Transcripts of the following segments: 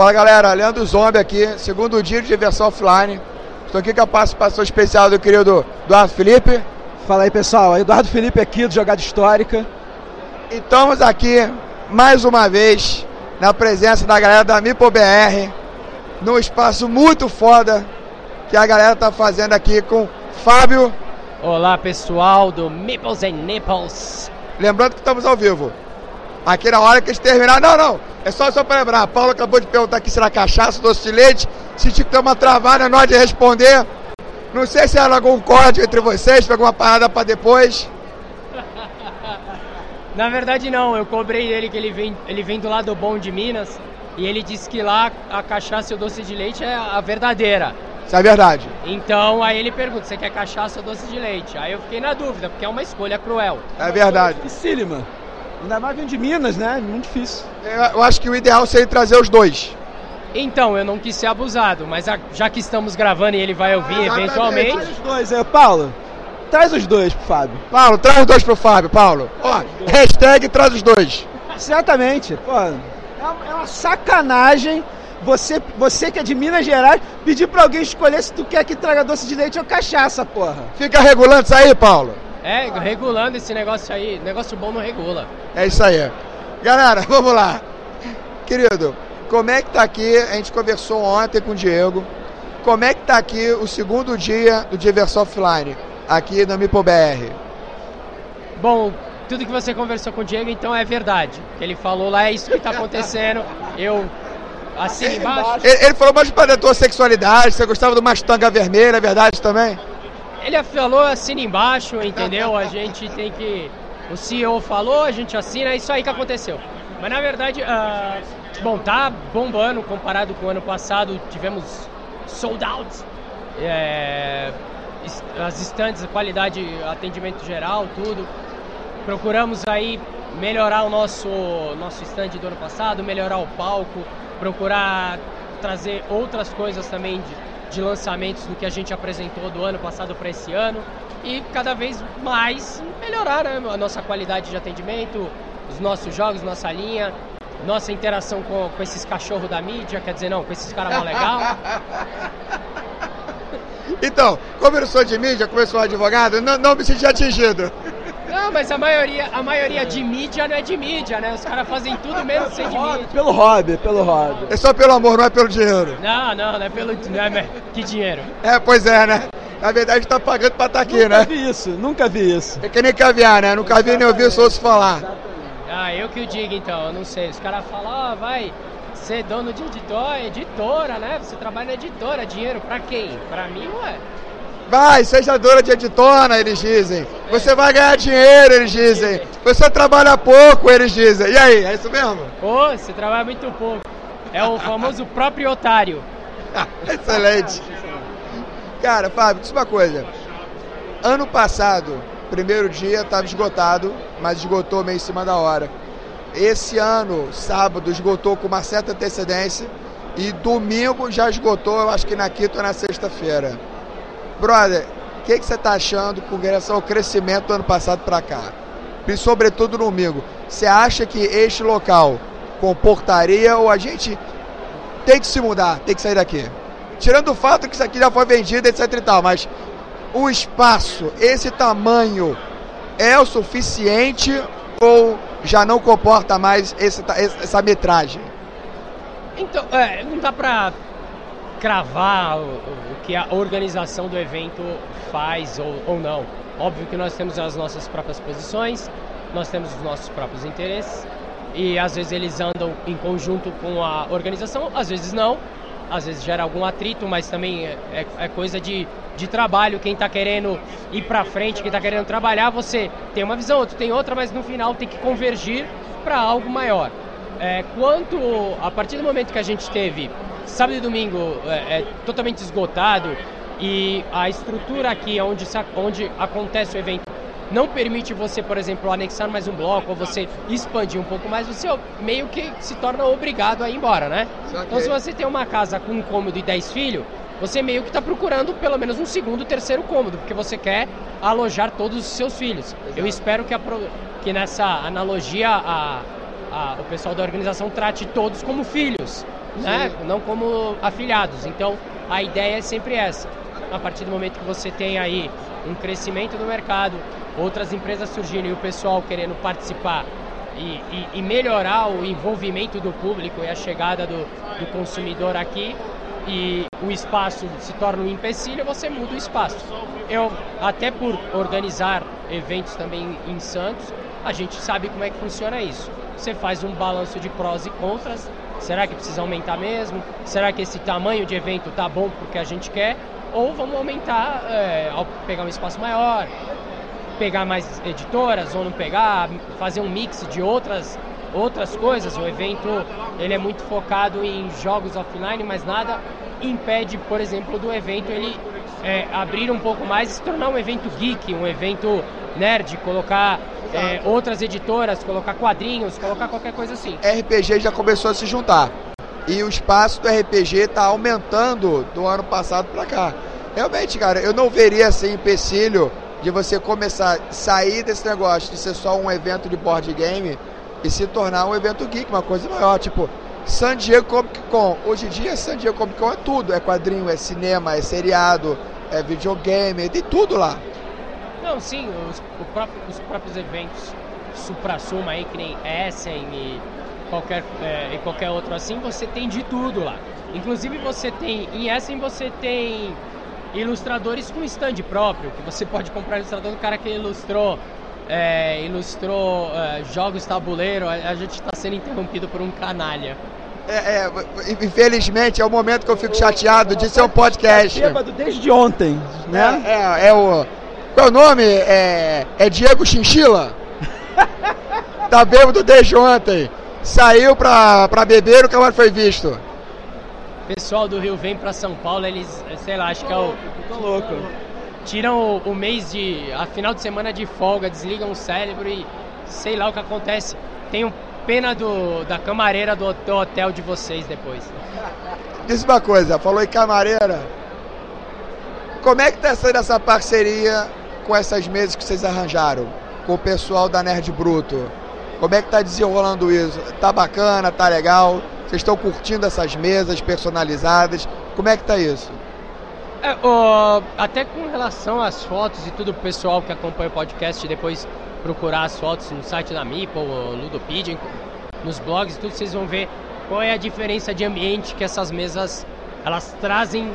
Fala galera, Leandro Zombie aqui, segundo dia de diversão offline. Estou aqui com a participação especial do querido Eduardo Felipe. Fala aí pessoal, Eduardo Felipe aqui do Jogada Histórica. E estamos aqui mais uma vez na presença da galera da Mipo BR, num espaço muito foda que a galera tá fazendo aqui com Fábio. Olá pessoal do Meeples and Nipples. Lembrando que estamos ao vivo. Aqui na hora que eles terminar, não, não, é só, só para lembrar. Paulo acabou de perguntar aqui se era cachaça, doce de leite. Se tinha que ter uma travada na hora de responder. Não sei se era algum código entre vocês, pegou uma parada para depois. Na verdade não, eu cobrei ele que ele vem, ele vem do lado bom de Minas e ele disse que lá a cachaça e o doce de leite é a verdadeira. Isso é verdade. Então aí ele pergunta, você quer cachaça ou doce de leite? Aí eu fiquei na dúvida, porque é uma escolha cruel. É verdade. Dificílima. Ainda mais vindo de Minas, né? Muito difícil. Eu, eu acho que o ideal seria trazer os dois. Então, eu não quis ser abusado, mas a- já que estamos gravando e ele vai ouvir Exatamente. eventualmente. Traz os dois, é, Paulo. Traz os dois pro Fábio. Paulo, traz os dois pro Fábio, Paulo. Ó, hashtag traz os dois. Certamente. Pô, é uma, é uma sacanagem você, você que é de Minas Gerais pedir pra alguém escolher se tu quer que traga doce de leite ou cachaça, porra. Fica regulando isso aí, Paulo. É, regulando esse negócio aí, negócio bom não regula. É isso aí. Galera, vamos lá. Querido, como é que tá aqui? A gente conversou ontem com o Diego. Como é que tá aqui o segundo dia do Diversão Offline, aqui no Mipo BR? Bom, tudo que você conversou com o Diego então é verdade. O que ele falou lá é isso que tá acontecendo. Eu assino embaixo. Ele, ele falou mais para a tua sexualidade, você gostava de uma estanga vermelha, é verdade também? Ele falou assina embaixo, entendeu? A gente tem que. O CEO falou, a gente assina, é isso aí que aconteceu. Mas na verdade, ah, bom, tá bombando comparado com o ano passado, tivemos sold out. É, as estantes, a qualidade, atendimento geral, tudo. Procuramos aí melhorar o nosso, nosso stand do ano passado, melhorar o palco, procurar trazer outras coisas também de, de lançamentos do que a gente apresentou do ano passado para esse ano e cada vez mais melhorar né, a nossa qualidade de atendimento, os nossos jogos, nossa linha, nossa interação com, com esses cachorros da mídia, quer dizer, não, com esses caras mó legal. Então, como eu sou de mídia, sou advogado, não, não me senti atingido. Não, mas a maioria, a maioria de mídia não é de mídia, né? Os caras fazem tudo menos ser de mídia. Pelo hobby, pelo hobby. É só pelo amor, não é pelo dinheiro. Não, não, não é pelo. Não é, que dinheiro? É, pois é, né? Na verdade, tá pagando pra estar aqui, nunca né? vi isso, nunca vi isso. É que nem caviar, né? Nunca vi nem ouvi só ouço falar. Ah, eu que o digo então, eu não sei. Os caras falam, ó, vai ser dono de editor, editora, né? Você trabalha na editora, dinheiro pra quem? Pra mim, ué. Vai, seja dona de editora, eles dizem. Você vai ganhar dinheiro, eles dizem. Você trabalha pouco, eles dizem. E aí, é isso mesmo? Ô, você trabalha muito pouco. É o famoso próprio otário. Excelente. Cara, Fábio, diz uma coisa. Ano passado, primeiro dia estava esgotado, mas esgotou meio em cima da hora. Esse ano, sábado, esgotou com uma certa antecedência e domingo já esgotou, eu acho que na quinta ou na sexta-feira. Brother, o que, que você está achando com relação ao crescimento do ano passado para cá? E sobretudo no domingo. Você acha que este local comportaria ou a gente tem que se mudar, tem que sair daqui? Tirando o fato que isso aqui já foi vendido, etc e tal, mas o espaço, esse tamanho, é o suficiente ou já não comporta mais esse essa metragem? Então, é, não dá pra cravar o, o que a organização do evento faz ou, ou não. Óbvio que nós temos as nossas próprias posições, nós temos os nossos próprios interesses e às vezes eles andam em conjunto com a organização, às vezes não, às vezes gera algum atrito, mas também é, é- é coisa de, de trabalho. Quem está querendo ir para frente, quem está querendo trabalhar, você tem uma visão, outro tem outra, mas no final tem que convergir para algo maior. É, quanto a partir do momento que a gente teve sábado e domingo é, é, totalmente esgotado e a estrutura aqui onde, onde acontece o evento não permite você, por exemplo, anexar mais um bloco ou você expandir um pouco mais, você meio que se torna obrigado a ir embora, né? Então se você tem uma casa com um cômodo e 10 filhos, você meio que está procurando pelo menos um segundo, terceiro cômodo, porque você quer alojar todos os seus filhos. Eu espero que, a que nessa analogia a, a- o pessoal da organização trate todos como filhos. Né? não como afiliados. Então a ideia é sempre essa. A partir do momento que você tem aí um crescimento do mercado, outras empresas surgindo e o pessoal querendo participar e, e, e melhorar o envolvimento do público e a chegada do, do consumidor aqui, e o espaço se torna um empecilho, você muda o espaço. Eu, até por organizar eventos também em Santos, a gente sabe como é que funciona isso. Você faz um balanço de prós e contras. Será que precisa aumentar mesmo? Será que esse tamanho de evento tá bom porque a gente quer? Ou vamos aumentar, é, pegar um espaço maior, pegar mais editoras ou não pegar, fazer um mix de outras outras coisas. O evento ele é muito focado em jogos offline, mas nada impede, por exemplo, do evento ele é, abrir um pouco mais e se tornar um evento geek, um evento nerd, colocar é, outras editoras, colocar quadrinhos, colocar qualquer coisa assim. RPG já começou a se juntar. E o espaço do RPG está aumentando do ano passado para cá. Realmente, cara, eu não veria assim empecilho de você começar a sair desse negócio de ser só um evento de board game e se tornar um evento geek, uma coisa maior. Tipo, San Diego Comic Con. Hoje em dia, San Diego Comic Con é tudo: é quadrinho, é cinema, é seriado, é videogame, tem tudo lá. Não, sim, os, próprio, os próprios eventos supra-suma aí, que nem Essen e qualquer, é, e qualquer outro assim, você tem de tudo lá. Inclusive você tem, em Essen você tem ilustradores com stand próprio, que você pode comprar ilustrador do cara que ilustrou é, ilustrou é, jogos tabuleiro, a, a gente está sendo interrompido por um canalha. É, é, infelizmente é o momento que eu fico chateado de ser um podcast. Bêbado desde ontem, né? É, é, é o. Qual é o nome? É, é Diego Chinchila? tá bêbado desde ontem. Saiu pra, pra beber, o que foi visto. O pessoal do Rio vem pra São Paulo, eles, sei lá, acho que é o. Tô louco tiram o, o, mês de. a final de semana de folga, desligam o cérebro e sei lá o que acontece. Tenho pena do, da camareira do, do hotel de vocês depois. Diz uma coisa, falou em camareira. Como é que tá sendo essa parceria com essas mesas que vocês arranjaram? Com o pessoal da Nerd Bruto? Como é que tá desenrolando isso? Tá bacana, tá legal? Vocês estão curtindo essas mesas personalizadas? Como é que tá isso? É, até com relação às fotos e tudo, o pessoal que acompanha o podcast depois procurar as fotos no site da Meeple, Ludopedia, nos blogs e tudo, vocês vão ver qual é a diferença de ambiente que essas mesas elas trazem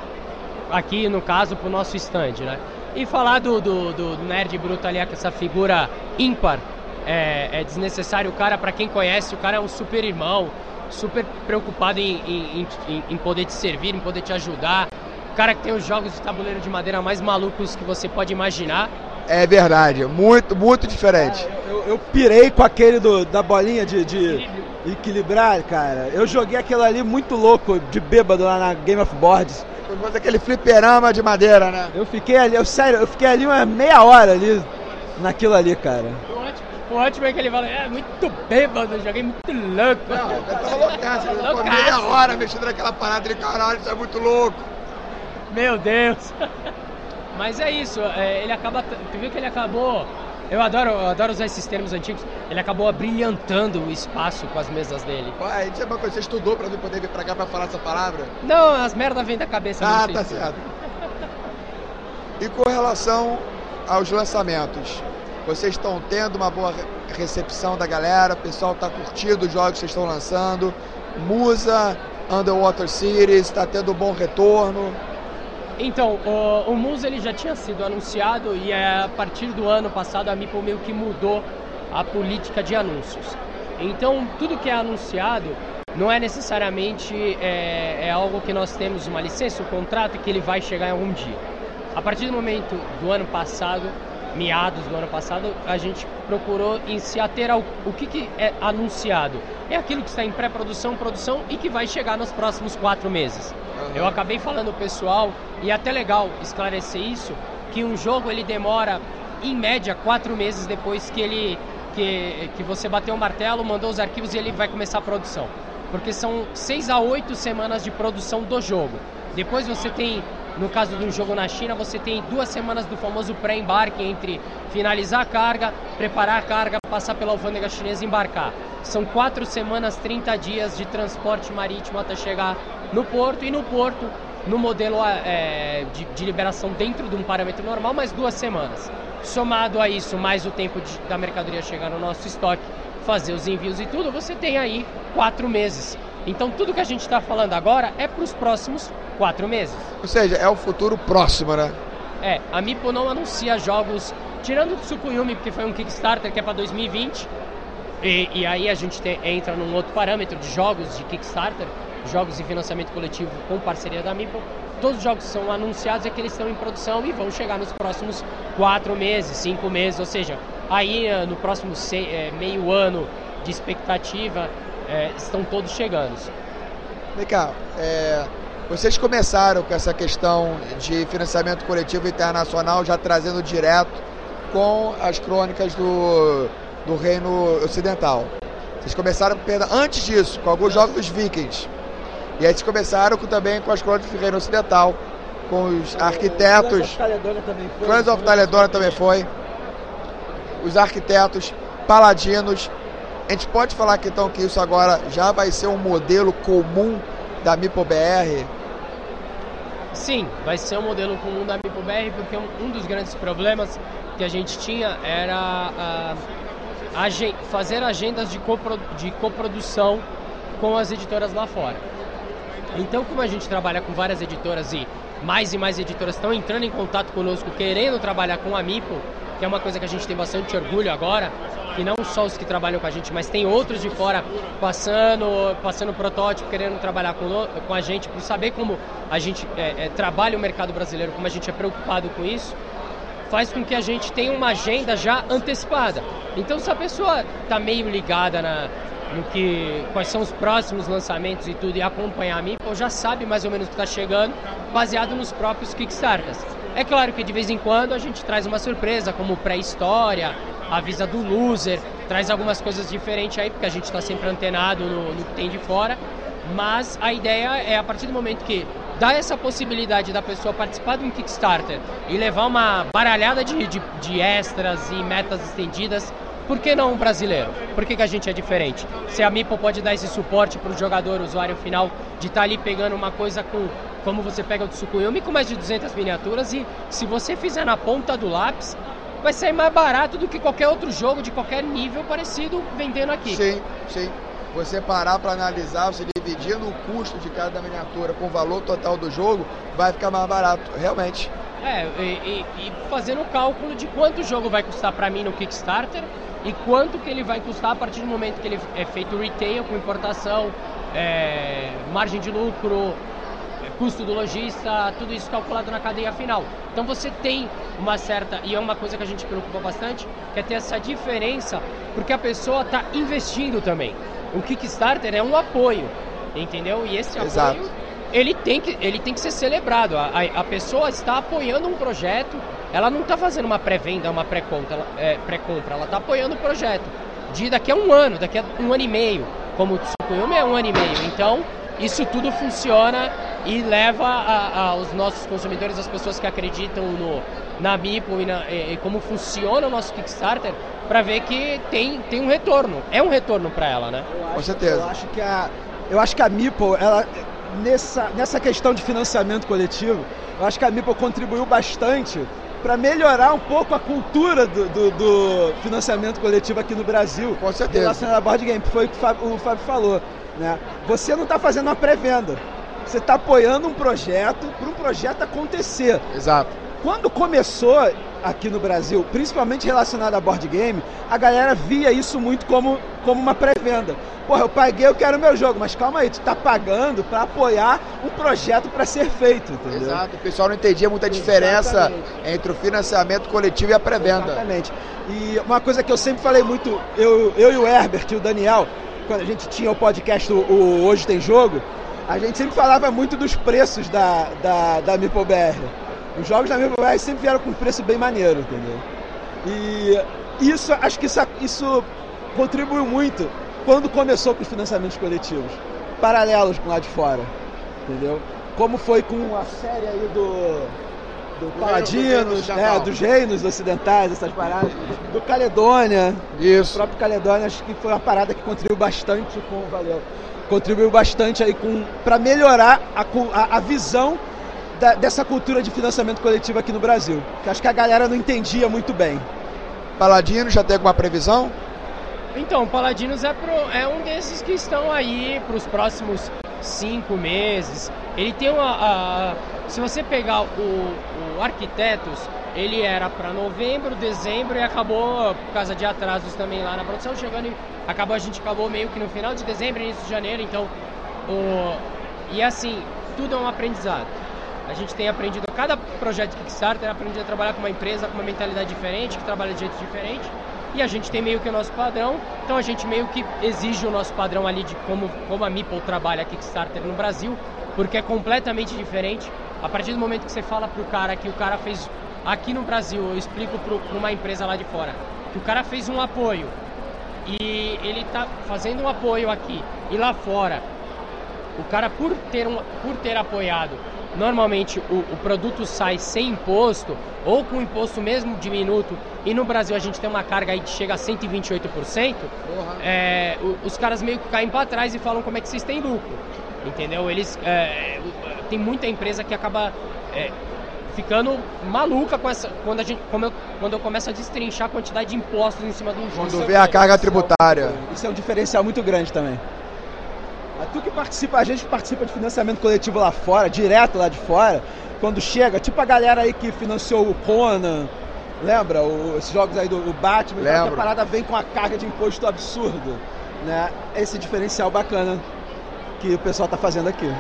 aqui, no caso, para o nosso stand, né? E falar do, do, do, Nerd Bruto ali, essa figura ímpar, é, é desnecessário. O cara, para quem conhece, o cara é um super irmão, super preocupado em, em, em, em poder te servir, em poder te ajudar cara que tem os jogos de tabuleiro de madeira mais malucos que você pode imaginar. É verdade, muito, muito diferente. eu, eu, pirei com aquele do, da bolinha de, de equilibrar, cara. Eu joguei aquilo ali muito louco, de bêbado lá na Game of Boards. Foi aquele fliperama de madeira, né? Eu fiquei ali, eu, sério, eu fiquei ali uma meia hora ali, naquilo ali, cara. O ótimo é que ele fala, é muito bêbado, joguei muito louco. Não, eu tava loucaço, eu ficou meia hora mexendo naquela parada de caralho, isso é muito louco. Meu Deus! Mas é isso, é, ele acaba. Tu viu que ele acabou. Eu adoro, eu adoro usar esses termos antigos. Ele acabou brilhantando o espaço com as mesas dele. Ué, isso é uma coisa, você estudou pra poder vir pra cá pra falar essa palavra? Não, as merdas vêm da cabeça. Ah, tá certo. e com relação aos lançamentos, vocês estão tendo uma boa recepção da galera? O pessoal está curtindo os jogos que vocês estão lançando? Musa, Underwater Cities, está tendo um bom retorno? Então, o, o ele já tinha sido anunciado e é, a partir do ano passado a Meeple meio que mudou a política de anúncios. Então, tudo que é anunciado não é necessariamente é, é algo que nós temos uma licença, um contrato e que ele vai chegar em algum dia. A partir do momento do ano passado, meados do ano passado, a gente procurou em se ater ao o que, que é anunciado. É aquilo que está em pré-produção, produção e que vai chegar nos próximos quatro meses. Uhum. Eu acabei falando pessoal, e é até legal esclarecer isso, que um jogo ele demora em média quatro meses depois que ele que, que você bateu o martelo, mandou os arquivos e ele vai começar a produção. Porque são seis a oito semanas de produção do jogo. Depois você tem, no caso de um jogo na China, você tem duas semanas do famoso pré-embarque entre finalizar a carga, preparar a carga, passar pela alfândega chinesa e embarcar. São quatro semanas, 30 dias de transporte marítimo até chegar no porto e no porto, no modelo é, de, de, liberação dentro de um parâmetro normal, mais duas semanas. Somado a isso, mais o tempo de, da mercadoria chegar no nosso estoque, fazer os envios e tudo, você tem aí quatro meses. Então tudo que a gente está falando agora é para os próximos quatro meses. Ou seja, é o futuro próximo, né? É, a Mipo não anuncia jogos, tirando o Tsukuyumi, porque foi um Kickstarter que é para 2020, e, e, aí a gente te, entra num outro parâmetro de jogos de Kickstarter, jogos de financiamento coletivo com parceria da Mipo. Todos os jogos são anunciados é que eles estão em produção e vão chegar nos próximos quatro meses, cinco meses, ou seja, aí eh, no próximo é, meio ano de expectativa é, estão todos chegando. Vem cá, é, vocês começaram com essa questão de financiamento coletivo internacional já trazendo direto com as crônicas do do reino ocidental. Vocês começaram antes disso, com alguns jogos dos vikings. E aí vocês começaram com, também com as crônicas do reino ocidental, com os arquitetos. Clans of Taledona também foi. Os arquitetos, paladinos. A gente pode falar que então que isso agora já vai ser um modelo comum da MipoBR? Sim, vai ser um modelo comum da MipoBR, porque um, um dos grandes problemas que a gente tinha era a fazer agendas de, copro, de coprodução com as editoras lá fora. Então, como a gente trabalha com várias editoras e mais e mais editoras estão entrando em contato conosco, querendo trabalhar com a Mipo, que é uma coisa que a gente tem bastante orgulho agora, que não só os que trabalham com a gente, mas tem outros de fora passando, passando protótipo, querendo trabalhar com, com a gente, por saber como a gente é, é, trabalha o mercado brasileiro, como a gente é preocupado com isso faz com que a gente tenha uma agenda já antecipada. Então, se a pessoa está meio ligada na, no que quais são os próximos lançamentos e tudo e acompanhar a Meeple, já sabe mais ou menos o que está chegando, baseado nos próprios Kickstarters. É claro que de vez em quando a gente traz uma surpresa, como pré-história, avisa do loser, traz algumas coisas diferentes aí, porque a gente está sempre antenado no, no que tem de fora. Mas a ideia é a partir do momento que dá essa possibilidade da pessoa participar de um Kickstarter e levar uma baralhada de, de, de extras e metas estendidas, por que não um brasileiro? Por que, que a gente é diferente? Se a Mipo pode dar esse suporte para o jogador, usuário final, de estar tá ali pegando uma coisa com, como você pega o Tsukuyumi com mais de 200 miniaturas e se você fizer na ponta do lápis, vai sair mais barato do que qualquer outro jogo de qualquer nível parecido vendendo aqui. Sim, sim você parar para analisar, você dividindo o custo de cada miniatura com o valor total do jogo, vai ficar mais barato, realmente. É, e, e fazendo o cálculo de quanto o jogo vai custar para mim no Kickstarter e quanto que ele vai custar a partir do momento que ele é feito retail com importação, é, margem de lucro, é, custo do lojista, tudo isso calculado na cadeia final. Então você tem uma certa, e é uma coisa que a gente preocupa bastante, que é ter essa diferença, porque a pessoa está investindo também o Kickstarter é um apoio, entendeu? E esse Exato. apoio ele tem que, ele tem que ser celebrado. A, a, a pessoa está apoiando um projeto, ela não está fazendo uma pré-venda, uma pré-compra, é, pré-compra, ela está apoiando o projeto de daqui a um ano, daqui a um ano e meio. Como o Tsukuyomi é um ano e meio. Então, isso tudo funciona e leva aos nossos consumidores, as pessoas que acreditam no, na Mipo e, na, e, e como funciona o nosso Kickstarter, para ver que tem, tem um retorno. É um retorno para ela, né? Com certeza. Eu acho que a, eu acho que a Mipo, ela, nessa, nessa questão de financiamento coletivo, eu acho que a Mipo contribuiu bastante para melhorar um pouco a cultura do, do, do, financiamento coletivo aqui no Brasil. Com certeza. Relacionado a board game, foi o que o Fábio, o Fábio falou. Né? Você não está fazendo uma pré-venda. Você está apoiando um projeto para um projeto acontecer. Exato. Quando começou aqui no Brasil, principalmente relacionado a board game, a galera via isso muito como, como uma pré-venda. Porra, eu paguei, eu quero meu jogo, mas calma aí, tu tá pagando para apoiar um projeto para ser feito, entendeu? Exato, o pessoal não entendia muita diferença Exatamente. entre o financiamento coletivo e a pré-venda. Exatamente. E uma coisa que eu sempre falei muito, eu, eu e o Herbert e o Daniel, quando a gente tinha o podcast o, o Hoje Tem Jogo, a gente sempre falava muito dos preços da, da, da MipoBR. Os jogos da MipoBR sempre vieram com um preço bem maneiro, entendeu? E isso, acho que isso, isso contribuiu muito quando começou com os financiamentos coletivos, paralelos com lá de fora, entendeu? Como foi com a série aí do do Paladinos, né, dos reinos ocidentais, essas paradas, do Caledônia. Isso. O próprio Caledônia, acho que foi uma parada que contribuiu bastante com. Valeu. Contribuiu bastante aí com. para melhorar a, a, a visão da, dessa cultura de financiamento coletivo aqui no Brasil. Que acho que a galera não entendia muito bem. Paladino já tem alguma previsão? Então, o Paladinos é, pro, é um desses que estão aí para os próximos cinco meses. Ele tem uma. A, se você pegar o, o Arquitetos, ele era para novembro, dezembro e acabou por causa de atrasos também lá na produção, chegando e acabou a gente acabou meio que no final de dezembro, início de janeiro, então o e assim, tudo é um aprendizado. A gente tem aprendido cada projeto Kickstarter, aprendido a trabalhar com uma empresa com uma mentalidade diferente, que trabalha de jeito diferente e a gente tem meio que o nosso padrão, então a gente meio que exige o nosso padrão ali de como, como a Meeple trabalha Kickstarter no Brasil, porque é completamente diferente. A partir do momento que você fala pro cara que o cara fez aqui no Brasil, eu explico para uma empresa lá de fora, que o cara fez um apoio e ele tá fazendo um apoio aqui e lá fora, o cara por ter, um, por ter apoiado normalmente o, o, produto sai sem imposto ou com imposto mesmo diminuto e no Brasil a gente tem uma carga aí que chega a 128%, é, os caras meio que caem para trás e falam como é que vocês têm lucro, entendeu? Eles é, tem muita empresa que acaba é, ficando maluca com essa quando a gente eu, quando eu começo a destrinchar a quantidade de impostos em cima do jogo. Quando vê a carga tributária. Isso é um diferencial muito grande também. Tu que participa, a gente participa de financiamento coletivo lá fora, direto lá de fora, quando chega, tipo a galera aí que financiou o Conan, lembra? O, esses jogos aí do Batman, então, a parada vem com a carga de imposto absurdo, né? Esse diferencial bacana que o pessoal tá fazendo aqui.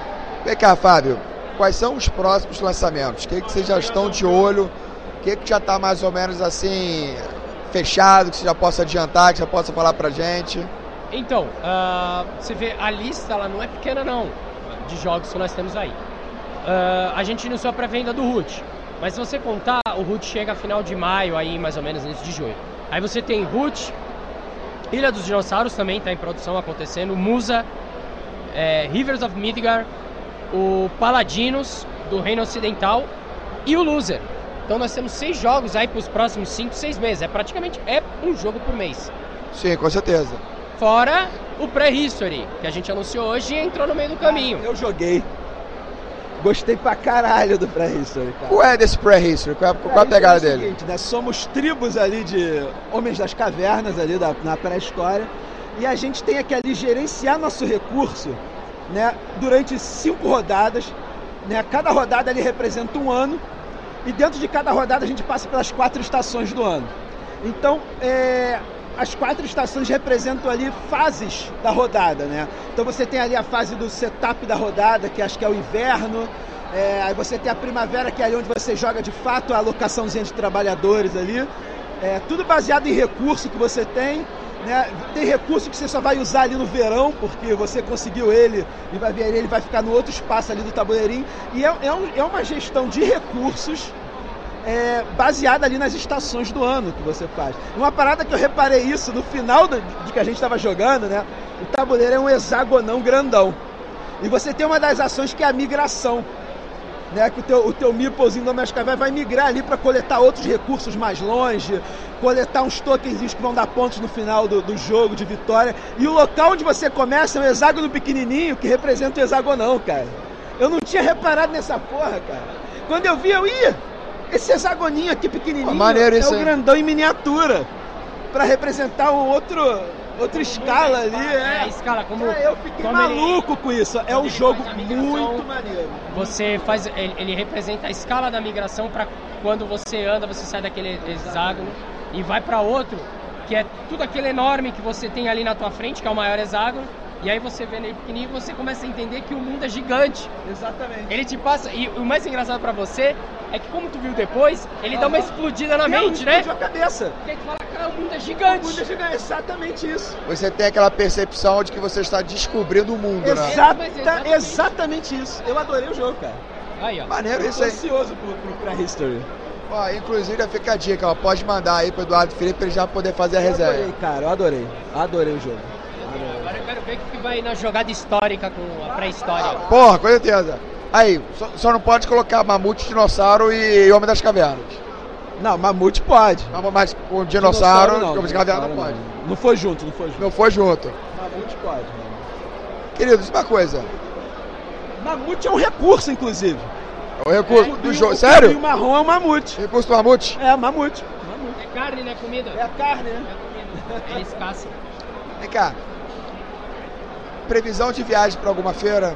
Vem cá, Fábio, quais são os próximos lançamentos? O que, que vocês já estão de olho? O que, que já está mais ou menos assim fechado, que você já possa adiantar, que já possa falar pra gente? Então, uh, você vê, a lista ela não é pequena não, de jogos que nós temos aí. Uh, a gente iniciou a pré-venda do Root, mas se você contar, o Root chega a final de maio, aí mais ou menos início de junho. Aí você tem Root, Ilha dos Dinossauros também está em produção acontecendo, Musa, é, Rivers of Midgar, o Paladinos do Reino Ocidental e o Loser. Então nós temos seis jogos aí para os próximos cinco, seis meses. É praticamente é um jogo por mês. Sim, com certeza. Fora o Prehistory, que a gente anunciou hoje e entrou no meio do caminho. Eu joguei. Gostei pra caralho do Prehistory, cara. Qual é desse Prehistory? Qual, é, qual é a pegada é dele? Seguinte, né? Somos tribos ali de homens das cavernas ali da, na pré-história e a gente tem que ali gerenciar nosso recurso né, durante cinco rodadas. Né? Cada rodada ali representa um ano e dentro de cada rodada a gente passa pelas quatro estações do ano. Então, é, as quatro estações representam ali fases da rodada, né? Então você tem ali a fase do setup da rodada, que acho que é o inverno. É, aí você tem a primavera, que é ali onde você joga de fato a alocaçãozinha de trabalhadores ali. É, tudo baseado em recurso que você tem. Né? Tem recurso que você só vai usar ali no verão, porque você conseguiu ele e vai ver ele vai ficar no outro espaço ali do tabuleirinho. E é, é, um, é uma gestão de recursos é, baseada ali nas estações do ano que você faz. Uma parada que eu reparei isso no final do, de que a gente estava jogando, né? O tabuleiro é um hexagonão grandão. E você tem uma das ações que é a migração. Né, que o teu, o teu Meeplezinho doméstico vai, vai migrar ali para coletar outros recursos mais longe, coletar uns tokens que vão dar pontos no final do, do jogo de vitória. E o local onde você começa é um hexágono pequenininho que representa o hexagonão, cara. Eu não tinha reparado nessa porra, cara. Quando eu vi, eu ia esse hexagoninho aqui pequenininho maneiro é o grandão em miniatura. para representar um outro, outra escala ali. É, é escala, como. É, eu fiquei maluco ele, com isso. É um jogo muito maneiro. Você faz. Ele, ele representa a escala da migração para quando você anda, você sai daquele hexágono e vai para outro, que é tudo aquele enorme que você tem ali na tua frente, que é o maior hexágono. E aí você vê ele pequenininho, você começa a entender que o mundo é gigante. Exatamente. Ele te passa e o mais engraçado para você é que como tu viu depois, ele dá uma explodida na mente, né? a cabeça. Porque tu fala, cara, o mundo é gigante. O mundo é gigante, exatamente isso. Você tem aquela percepção de que você está descobrindo o mundo, Exata, né? Exatamente. exatamente isso. Eu adorei o jogo, cara. Aí, ó. Maneiro Eu isso aí. ansioso pro, pro pré-history. Ó, inclusive fica a dica, ó, pode mandar aí pro Eduardo Felipe pra ele já poder fazer a reserva. Eu adorei, cara, eu adorei. Adorei o jogo. Quero ver o que vai na jogada histórica com a pré-história. Porra, com certeza. Aí, só, só não pode colocar mamute, dinossauro e homem das cavernas. Não, mamute pode. Mas- Mas com dinossauro, não, homem das cavernas não dinossauro pode. Não foi junto, não foi junto. Não foi junto. Mamute pode. mano. Queridos, uma coisa. Mamute é um recurso, inclusive. O recurso É, do e jogo. o Sério? cabinho marrom é um mamute. Recurso do mamute? É, mamute. mamute. É carne, né? Comida. É a carne, né? É comida. Eles caçam. Vem cá. Previsão de viagem para alguma feira?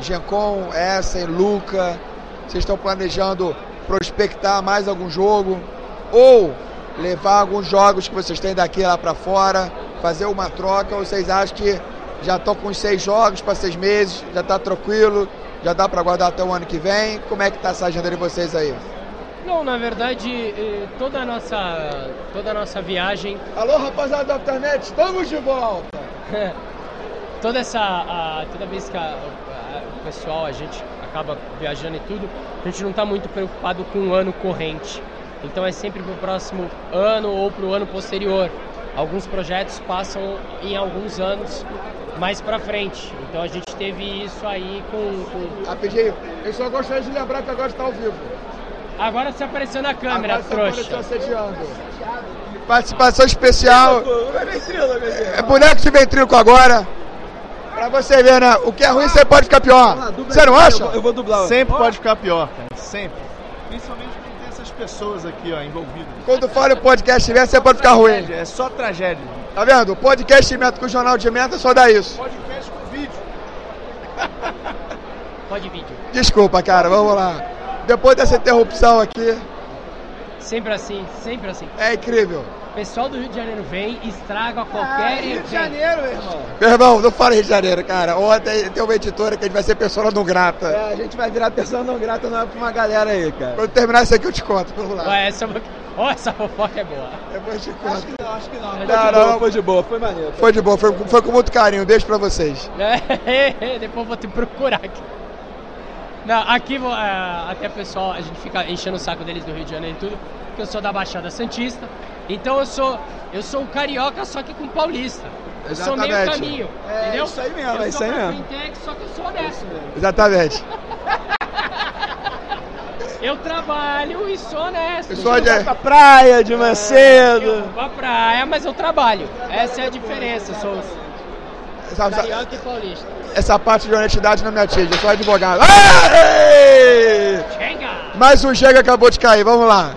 Gencom, Essen, Luca. Vocês estão planejando prospectar mais algum jogo? Ou levar alguns jogos que vocês têm daqui lá para fora? Fazer uma troca? Ou vocês acham que já estão com seis jogos para seis meses? Já está tranquilo? Já dá para guardar até o ano que vem? Como é que tá essa agenda de vocês aí? Não, na verdade, eh, toda a nossa, toda a nossa viagem Alô, rapaziada da Afternet, estamos de volta! toda essa a- toda vez que a- a- o pessoal a gente acaba viajando e tudo a gente não está muito preocupado com o ano corrente então é sempre para o próximo ano ou para o ano posterior alguns projetos passam em alguns anos mais para frente então a gente teve isso aí com, com... Rapidinho, eu só gostaria de lembrar que agora está ao vivo. agora você apareceu na câmera Agora trouxa assediando. Participação especial. É boneco de ventríloco agora. Pra você ver, né? O que é ruim, você pode ficar pior. Você não acha? Eu, vou- eu vou dublar. Sempre pode ficar pior, cara. Sempre. Principalmente quando tem essas pessoas aqui, ó, envolvidas. Quando fala o podcast tiver, você pode ficar ruim. É só tragédia. Tá vendo? O podcast de meta com o jornal de meta só dá isso. Podcast com vídeo. pode vídeo Desculpa, cara, vamos lá. Depois dessa interrupção aqui, sempre assim sempre assim é incrível. o pessoal do Rio de Janeiro vem e estraga Ah, qualquer Rio evento de Janeiro, meu irmão. Meu irmão, não fala Rio de Janeiro, cara. Ontem tem uma editora que a gente vai ser pessoa não grata. É, a gente vai virar pessoa não grata não é pra uma galera aí, cara. Quando terminar isso aqui, eu te conto. Vamos lá. Ué, essa, ó, essa fofoca é boa. Depois eu te Acho conto. que não, acho que não. Foi Não, de não. boa, foi de boa, foi maneiro. Foi de boa, foi, foi com muito carinho. Beijo pra vocês. É, Depois eu vou te procurar aqui. Não, aqui é, até pessoal, a gente fica enchendo o saco deles do Rio de Janeiro e tudo, porque eu sou da Baixada Santista. Então eu sou eu sou um carioca só que com paulista. Eu sou meio Exatamente. caminho, É, entendeu? isso aí mesmo, eu é isso aí mesmo. Fintech, só que eu sou honesto. Exatamente. Eu trabalho e sou honesto. Eu sou de- pra praia de manhã Eu cedo. vou pra praia, mas eu trabalho. Essa é a diferença. Eu sou Essa, carioca e paulista. essa parte de honestidade não me atinge, eu sou advogado. Chega! Mais um chega acabou de cair, vamos lá.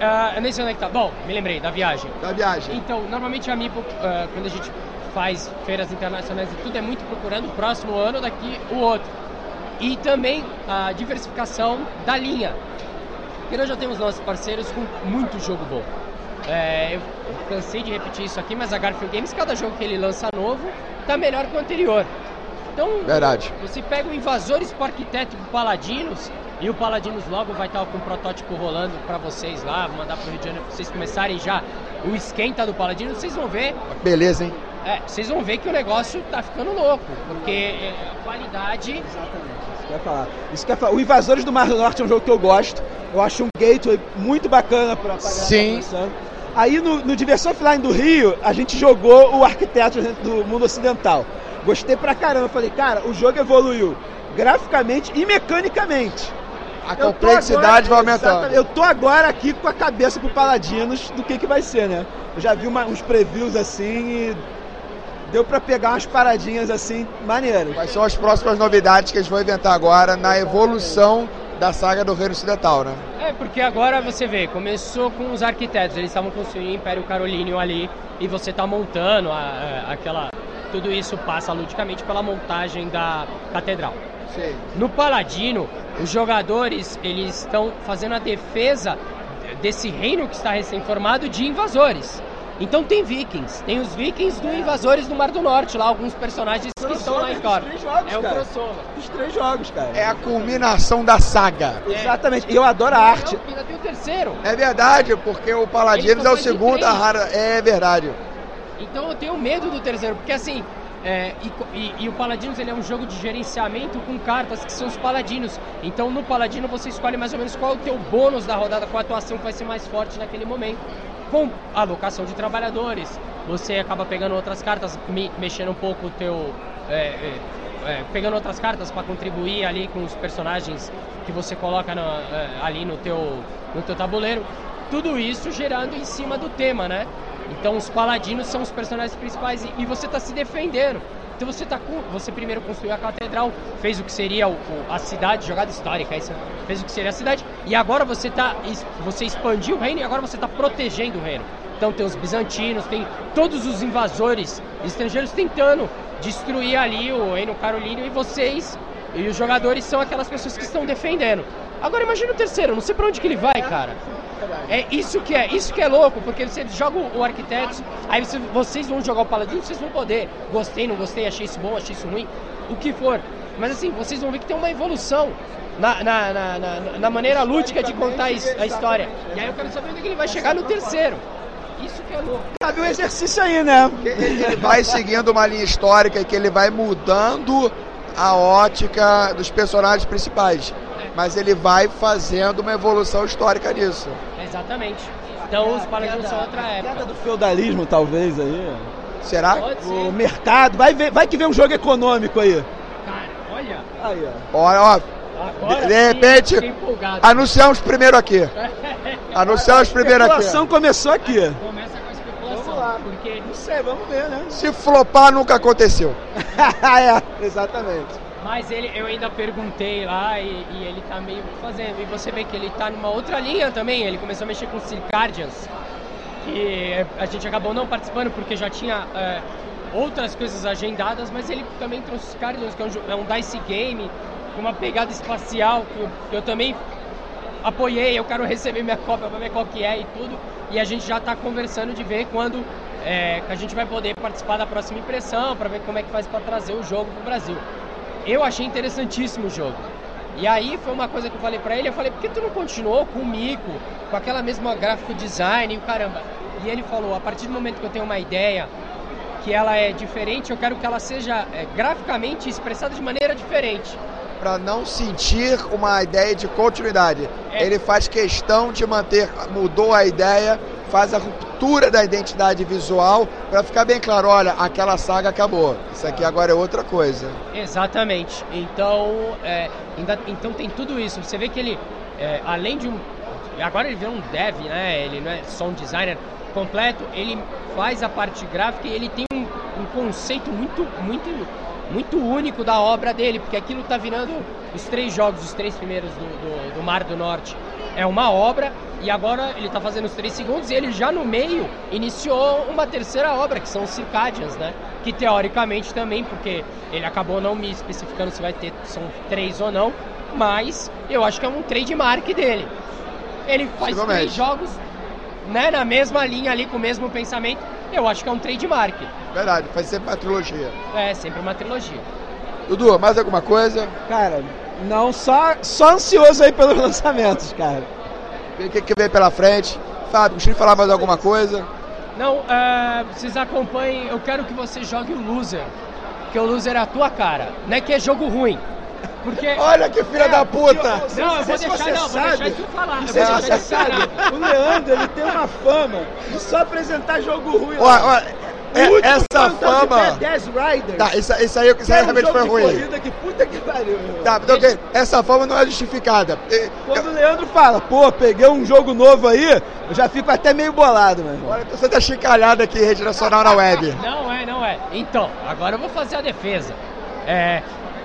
Ah, eu nem sei onde é que tá. Bom, me lembrei da viagem. Da viagem. Então, normalmente a MIPO, ah, quando a gente faz feiras internacionais e tudo, é muito procurando o próximo ano daqui o outro. E também a diversificação da linha. Porque nós já temos nossos parceiros com muito jogo bom. É, eu cansei de repetir isso aqui, mas a Garfield Games, cada jogo que ele lança novo, tá melhor que o anterior. Então, Verdade. você pega o Invasores pro Arquiteto Paladinos, e o Paladinos logo vai estar com o protótipo rolando pra vocês lá, vou mandar pro Rio de Janeiro pra vocês começarem já o esquenta do Paladinos, vocês vão ver, Beleza, hein? é, vocês vão ver que o negócio tá ficando louco, porque é, a qualidade Exatamente, isso que eu ia falar. Isso que eu ia falar. O Invasores do Mar do Norte é um jogo que eu gosto. Eu acho um gateway muito bacana que Sim. tá. Aí no, no Diversão Offline do Rio, a gente jogou o Arquiteto do mundo ocidental. Gostei pra caramba. Falei, cara, o jogo evoluiu graficamente e mecanicamente. A Eu complexidade vai agora- aumentando. exatamente, Eu tô agora aqui com a cabeça pro Paladinos do que que vai ser, né? Eu já vi uma- uns previews assim e deu pra pegar umas paradinhas assim maneiras. Quais são as próximas novidades que eles vão inventar agora na evolução da saga do Reino Ocidental, né? É, porque agora você vê, começou com os arquitetos, eles estavam construindo o Império Carolíneo ali e você está montando a- a- aquela. Tudo isso passa ludicamente pela montagem da catedral. Sim. No Paladino, os jogadores eles estão fazendo a defesa desse reino que está recém-formado de invasores. Então tem vikings, tem os vikings do invasores do Mar do Norte, lá alguns personagens que estão lá em Thor. dos três jogos, É o crossover. Os três jogos, cara. É a culminação da saga. Exatamente. E eu adoro a arte. Não, ainda tem o terceiro. É verdade, porque o Paladinos é o segundo a rara. É verdade. Então eu tenho medo do terceiro, porque assim, é, e, e- e o Paladinos ele é um jogo de gerenciamento com cartas que são os Paladinos. Então no Paladino você escolhe mais ou menos qual é o teu bônus da rodada, qual a tua ação que vai ser mais forte naquele momento. Com alocação de trabalhadores, você acaba pegando outras cartas, me- mexendo um pouco o teu. é, é, é, pegando outras cartas para contribuir ali com os personagens que você coloca na- é, ali no teu, no teu tabuleiro. Tudo isso gerando em cima do tema, né? Então os paladinos são os personagens principais e, você está se defendendo. Então você tá com, você primeiro construiu a catedral, fez o que seria o- a cidade, jogada histórica, fez o que seria a cidade, e agora você tá você expandiu o reino e agora você está protegendo o reino. Então tem os bizantinos, tem todos os invasores estrangeiros tentando destruir ali o reino carolíneo e vocês e os jogadores são aquelas pessoas que estão defendendo. Agora imagina o terceiro, não sei pra onde que ele vai, cara. É isso que é, isso que é louco, porque você joga o arquiteto, aí você- vocês vão jogar o paladino, vocês vão poder. Gostei, não gostei, achei isso bom, achei isso ruim, o que for. Mas assim, vocês vão ver que tem uma evolução na, na, na, na- na maneira lúdica de contar a his- a história. E aí eu quero saber onde é que ele vai chegar no terceiro. Isso que é louco. Cabe um exercício aí, né? Ele ele vai seguindo uma linha histórica e que ele vai mudando a ótica dos personagens principais. Mas ele vai fazendo uma evolução histórica nisso. Exatamente. Então os paladinos são outra Queda época. do feudalismo, talvez, aí. Será? Pode O ser. mercado. Vai, ver, vai que vem um jogo econômico aí. Cara, olha. Aí, ó. Olha, ó, Agora De- de sim, repente- anunciamos primeiro aqui. Anunciamos primeiro A aqui. especulação começou aqui. Começa com a especulação. Vamos lá. Porque Não sei, vamos ver, né? Se flopar, nunca aconteceu. é, exatamente. Mas ele, eu ainda perguntei lá e, e ele tá meio fazendo. E você vê que ele tá numa outra linha também. Ele começou a mexer com Circadians. Que a gente acabou não participando porque já tinha é, outras coisas agendadas. Mas ele também trouxe Circadians, que é um, é um dice game com uma pegada espacial. Que eu, que eu também apoiei. Eu quero receber minha cópia pra ver qual que é e tudo. E a gente já tá conversando de ver quando é, a gente vai poder participar da próxima impressão. Pra ver como é que faz pra trazer o jogo pro Brasil. Eu achei interessantíssimo o jogo. E aí foi uma coisa que eu falei pra ele, eu falei, por que tu não continuou com o Mico, com aquela mesma gráfico design e o caramba? E ele falou, a partir do momento que eu tenho uma ideia que ela é diferente, eu quero que ela seja é, graficamente expressada de maneira diferente. Pra não sentir uma ideia de continuidade. É. Ele faz questão de manter, mudou a ideia, faz a ruptura da identidade visual pra ficar bem claro, olha, aquela saga acabou. Isso aqui agora é outra coisa. Exatamente. Então, é, ainda- então tem tudo isso. Você vê que ele, é, além de um. Agora ele virou um dev, né? Ele não é só um designer completo, ele faz a parte gráfica e ele tem um, um conceito muito, muito, muito único da obra dele, porque aquilo tá virando os três jogos, os três primeiros do, do, do Mar do Norte. É uma obra e agora ele tá fazendo os três segundos e ele já no meio iniciou uma terceira obra, que são os Circadians, né? Que teoricamente também, porque ele acabou não me especificando se vai ter, são três ou não, mas eu acho que é um trademark dele. Ele faz Possivelmente. três jogos né, na mesma linha ali, com o mesmo pensamento, eu acho que é um trademark. Verdade, faz sempre uma trilogia. É sempre uma trilogia. Dudu, mais alguma coisa? Cara, não, só, só ansioso aí pelos lançamentos, cara. O que, que vem pela frente? Fábio, gostaria de falar mais alguma coisa? Não, é, vocês acompanhem, eu quero que você jogue o Loser, que o Loser é a tua cara, não é que é jogo ruim. Porque. Olha que filha da puta! Não, eu vou deixar, você não, vou sabe, deixar isso falar. Não eu sei vou se deixar você sabe, o Leandro ele tem uma fama de só apresentar jogo ruim. lá. Olha, olha, é- último essa fama. Tá, isso, isso aí, isso aí era um realmente foi ruim. corrida que puta que pariu. Tá, então, ok, essa fama não é justificada. Quando o Leandro fala, pô, peguei um jogo novo aí, eu já fico até meio bolado, meu irmão. Olha, você tá chicalhado aqui em rede nacional na web. Não é, não é. Então, agora eu vou fazer a defesa. É,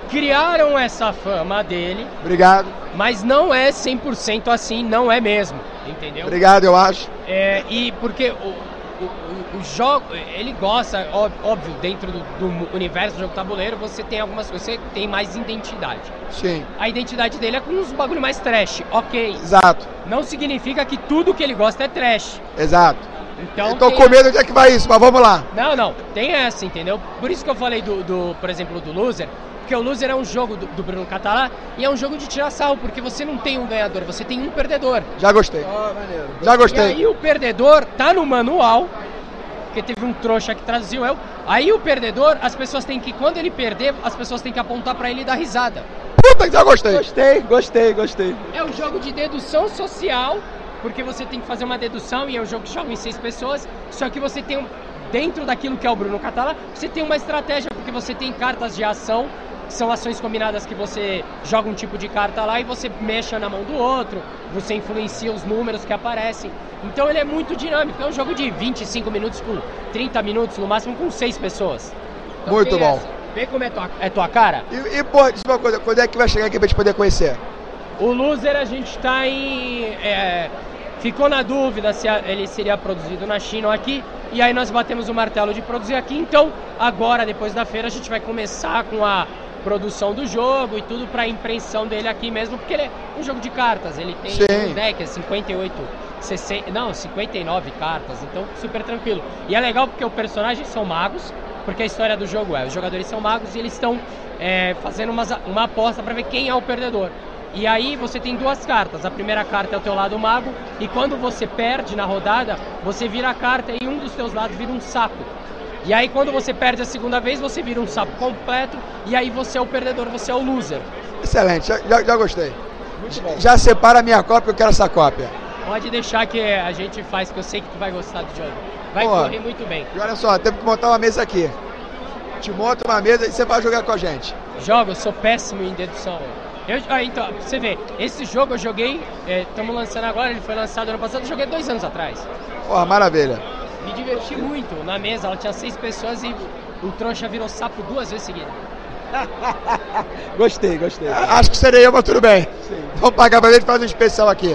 criaram essa fama dele, Obrigado, mas não é 100% assim, não é mesmo, entendeu? obrigado, eu acho. É, e porque o, o, o- jogo, ele gosta, óbvio, dentro do, do universo do jogo tabuleiro, você tem algumas coisas, você tem mais identidade. Sim, A identidade dele é com uns bagulho mais trash, ok. exato, Não significa que tudo que ele gosta é trash. exato. Então eu tô tem- com medo de onde é que vai isso, mas vamos lá. Não, não, tem essa, entendeu? Por isso que eu falei do, do por exemplo, do Loser, porque o Loser é um jogo do, do Bruno Catalá e é um jogo de tirar sal, porque você não tem um ganhador, você tem um perdedor. Já gostei, Ó, maneiro. já E gostei. aí o perdedor tá no manual, porque teve um trouxa que traduziu eu. Aí o perdedor, as pessoas têm que, quando ele perder, as pessoas têm que apontar pra ele e dar risada. Puta que já gostei. Gostei, gostei, gostei. É um jogo de dedução social, porque você tem que fazer uma dedução e é um jogo que joga em seis pessoas, só que você tem um- dentro daquilo que é o Bruno Catala, você tem uma estratégia, porque você tem cartas de ação, são ações combinadas que você joga um tipo de carta lá e você mexe na mão do outro, você influencia os números que aparecem. Então ele é muito dinâmico, é um jogo de 25 minutos com 30 minutos, no máximo com 6 pessoas. Então, muito bom. Essa. Vê como é tua, é tua cara. E, e pô, diz uma coisa, quando é que vai chegar aqui pra gente poder conhecer? O Loser a gente tá em. É, ficou na dúvida se ele seria produzido na China ou aqui. E aí nós batemos o martelo de produzir aqui. Então, agora, depois da feira, a gente vai começar com a produção do jogo e tudo para impressão dele aqui mesmo, porque ele é um jogo de cartas. Ele tem Sim. um deck, é 58, 60, não, 59 cartas, então super tranquilo. E é legal porque os personagens são magos, porque a história do jogo é, os jogadores são magos e eles estão é, fazendo uma, uma aposta para ver quem é o perdedor. E aí você tem duas cartas. A primeira carta é o teu lado mago, e quando você perde na rodada, você vira a carta e um dos teus lados vira um sapo. E aí quando você perde a segunda vez, você vira um sapo completo, e aí você é o perdedor, você é o loser. Excelente, já, já, já gostei. Já separa a minha cópia, eu quero essa cópia. Pode deixar que a gente faz, que eu sei que tu vai gostar do jogo. Vai Pô, correr muito bem. E olha só, temos que montar uma mesa aqui. Te monta uma mesa e você vai jogar com a gente. Jogo, eu sou péssimo em dedução. Eu, ah, então, você vê, esse jogo eu joguei, estamos é, lançando agora, ele foi lançado ano passado, eu joguei dois anos atrás. Porra, maravilha. Me diverti muito na mesa, ela tinha seis pessoas e o trouxa virou sapo duas vezes seguidas. gostei, gostei. Acho que seria eu, mas tudo bem. Sim. Vamos pagar pra gente fazer um especial aqui.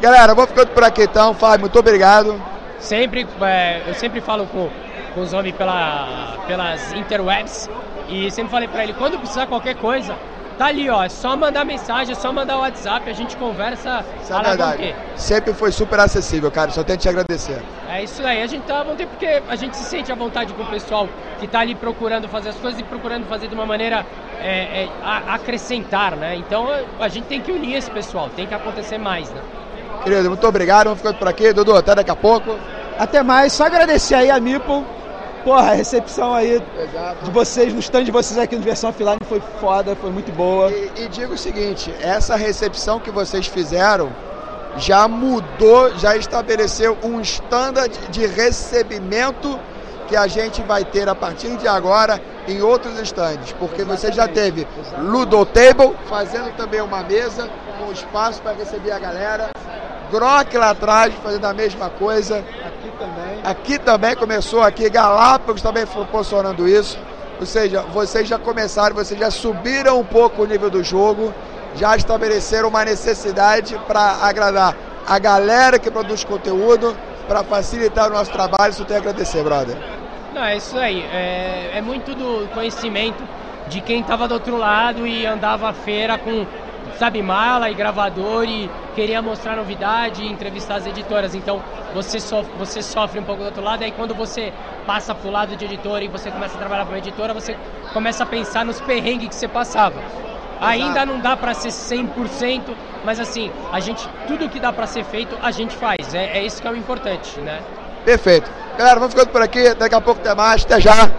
Galera, vou ficando por aqui então. Fábio, muito obrigado. Sempre, é, eu sempre falo com, com os homens pela, pelas interwebs e sempre falei pra ele, quando precisar qualquer coisa, tá ali, ó, é só mandar mensagem, é só mandar o WhatsApp, a gente conversa. Isso é verdade. Sempre foi super acessível, cara, só tenho que te agradecer. É isso aí, a gente tá à vontade porque a gente se sente à vontade com o pessoal que tá ali procurando fazer as coisas e procurando fazer de uma maneira é, é, a, acrescentar, né? Então a gente tem que unir esse pessoal, tem que acontecer mais, né? Querido, muito obrigado, vamos ficando por aqui. Dudu, até daqui a pouco. Até mais, só agradecer aí a Mipo. Porra, a recepção aí Exato. de vocês, no stand de vocês aqui no Versão Offline foi foda, foi muito boa. E, e digo o seguinte, essa recepção que vocês fizeram já mudou, já estabeleceu um standard de recebimento que a gente vai ter a partir de agora em outros stands, porque Exatamente. você já teve Ludo Table fazendo também uma mesa com espaço para receber a galera, Grok lá atrás fazendo a mesma coisa. Aqui também. Começou aqui, Galápagos também proporcionando isso. Ou seja, vocês já começaram, vocês já subiram um pouco o nível do jogo, já estabeleceram uma necessidade para agradar a galera que produz conteúdo, para facilitar o nosso trabalho. Isso tem a agradecer, brother. Não, é isso aí. É, é muito do conhecimento de quem estava do outro lado e andava a feira com sabe, mala e gravador e queria mostrar novidade e entrevistar as editoras. Então você sofre, você sofre um pouco do outro lado, e aí quando você passa pro lado de editora e você começa a trabalhar para uma editora, você começa a pensar nos perrengues que você passava. Ainda não dá para ser 100%, mas assim, a gente tudo que dá para ser feito, a gente faz. É, é isso que é o importante, né? Perfeito. Galera, vamos ficando por aqui, daqui a pouco tem mais, até já.